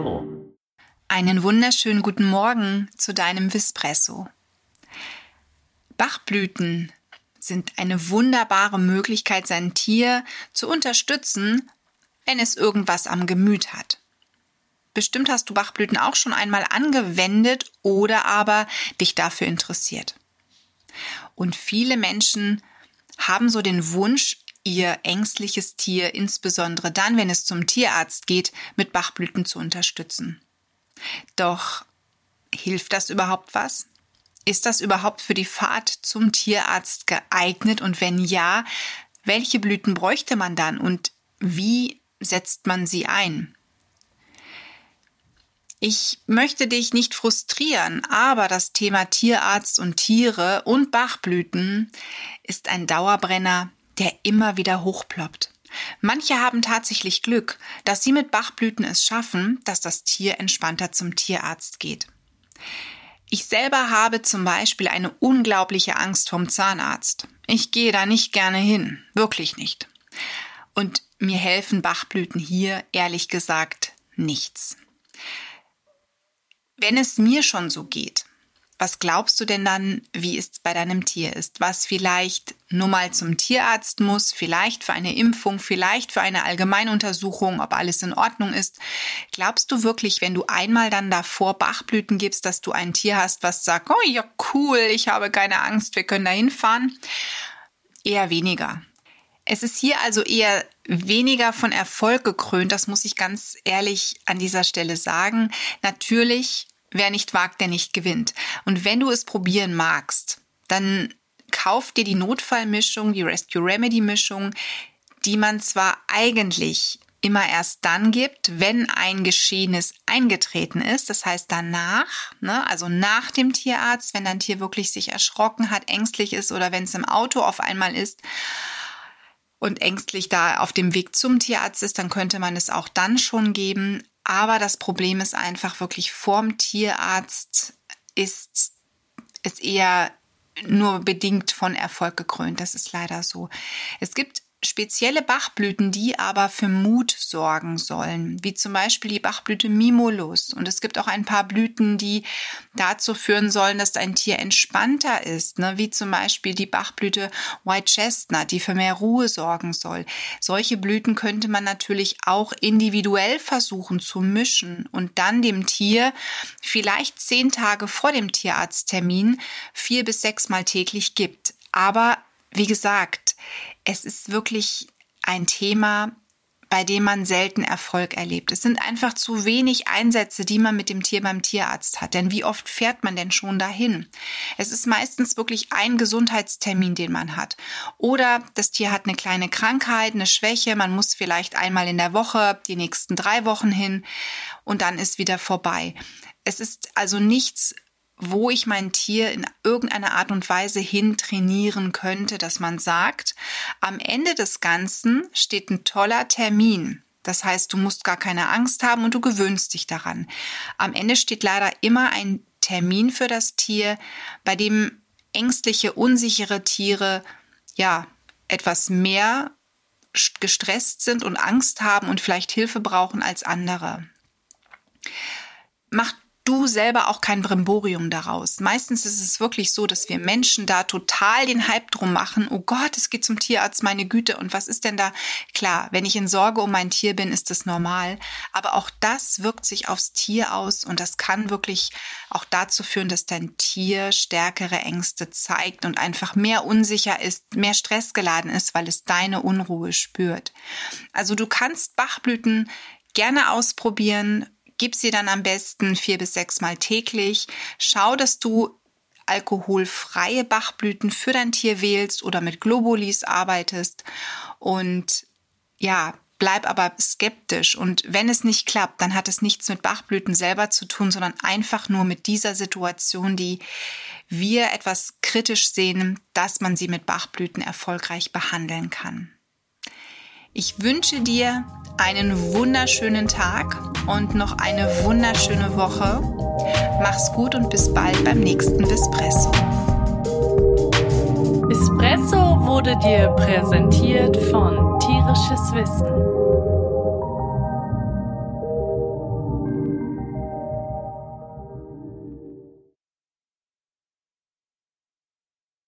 Vispresso. Einen wunderschönen guten Morgen zu deinem Vispresso. Bachblüten sind eine wunderbare Möglichkeit, sein Tier zu unterstützen, wenn es irgendwas am Gemüt hat. Bestimmt hast du Bachblüten auch schon einmal angewendet oder aber dich dafür interessiert. Und viele Menschen haben so den Wunsch, ihr ängstliches Tier, insbesondere dann, wenn es zum Tierarzt geht, mit Bachblüten zu unterstützen. Doch hilft das überhaupt was? Ist das überhaupt für die Fahrt zum Tierarzt geeignet? Und wenn ja, welche Blüten bräuchte man dann und wie setzt man sie ein? Ich möchte dich nicht frustrieren, aber das Thema Tierarzt und Tiere und Bachblüten ist ein Dauerbrenner, der immer wieder hochploppt. Manche haben tatsächlich Glück, dass sie mit Bachblüten es schaffen, dass das Tier entspannter zum Tierarzt geht. Ich selber habe zum Beispiel eine unglaubliche Angst vom Zahnarzt. Ich gehe da nicht gerne hin, wirklich nicht. Und mir helfen Bachblüten hier ehrlich gesagt nichts. Wenn es mir schon so geht, was glaubst du denn dann, wie es bei deinem Tier ist? Was vielleicht nur mal zum Tierarzt muss, vielleicht für eine Impfung, vielleicht für eine Allgemeinuntersuchung, ob alles in Ordnung ist. Glaubst du wirklich, wenn du einmal dann davor Bachblüten gibst, dass du ein Tier hast, was sagt, oh ja, cool, ich habe keine Angst, wir können da hinfahren? Eher weniger. Es ist hier also eher weniger von Erfolg gekrönt, das muss ich ganz ehrlich an dieser Stelle sagen. Natürlich Wer nicht wagt, der nicht gewinnt. Und wenn du es probieren magst, dann kauf dir die Notfallmischung, die Rescue Remedy Mischung, die man zwar eigentlich immer erst dann gibt, wenn ein Geschehenes eingetreten ist. Das heißt danach, ne, also nach dem Tierarzt, wenn dein Tier wirklich sich erschrocken hat, ängstlich ist oder wenn es im Auto auf einmal ist und ängstlich da auf dem Weg zum Tierarzt ist, dann könnte man es auch dann schon geben. Aber das Problem ist einfach wirklich vorm Tierarzt ist es eher nur bedingt von Erfolg gekrönt. Das ist leider so. Es gibt spezielle Bachblüten, die aber für Mut sorgen sollen, wie zum Beispiel die Bachblüte Mimulus. Und es gibt auch ein paar Blüten, die dazu führen sollen, dass dein Tier entspannter ist, ne? wie zum Beispiel die Bachblüte White Chestnut, die für mehr Ruhe sorgen soll. Solche Blüten könnte man natürlich auch individuell versuchen zu mischen und dann dem Tier vielleicht zehn Tage vor dem Tierarzttermin vier bis sechs Mal täglich gibt. Aber wie gesagt, es ist wirklich ein Thema, bei dem man selten Erfolg erlebt. Es sind einfach zu wenig Einsätze, die man mit dem Tier beim Tierarzt hat. Denn wie oft fährt man denn schon dahin? Es ist meistens wirklich ein Gesundheitstermin, den man hat. Oder das Tier hat eine kleine Krankheit, eine Schwäche. Man muss vielleicht einmal in der Woche die nächsten drei Wochen hin und dann ist wieder vorbei. Es ist also nichts wo ich mein Tier in irgendeiner Art und Weise hin trainieren könnte, dass man sagt, am Ende des Ganzen steht ein toller Termin. Das heißt, du musst gar keine Angst haben und du gewöhnst dich daran. Am Ende steht leider immer ein Termin für das Tier, bei dem ängstliche, unsichere Tiere ja etwas mehr gestresst sind und Angst haben und vielleicht Hilfe brauchen als andere. Macht du selber auch kein Brimborium daraus. Meistens ist es wirklich so, dass wir Menschen da total den Hype drum machen. Oh Gott, es geht zum Tierarzt, meine Güte. Und was ist denn da? Klar, wenn ich in Sorge um mein Tier bin, ist das normal. Aber auch das wirkt sich aufs Tier aus und das kann wirklich auch dazu führen, dass dein Tier stärkere Ängste zeigt und einfach mehr unsicher ist, mehr stressgeladen ist, weil es deine Unruhe spürt. Also du kannst Bachblüten gerne ausprobieren, Gib sie dann am besten vier bis sechs Mal täglich. Schau, dass du alkoholfreie Bachblüten für dein Tier wählst oder mit Globulis arbeitest. Und ja, bleib aber skeptisch. Und wenn es nicht klappt, dann hat es nichts mit Bachblüten selber zu tun, sondern einfach nur mit dieser Situation, die wir etwas kritisch sehen, dass man sie mit Bachblüten erfolgreich behandeln kann. Ich wünsche dir einen wunderschönen Tag und noch eine wunderschöne Woche. Mach's gut und bis bald beim nächsten Bispresso. Bispresso wurde dir präsentiert von Tierisches Wissen.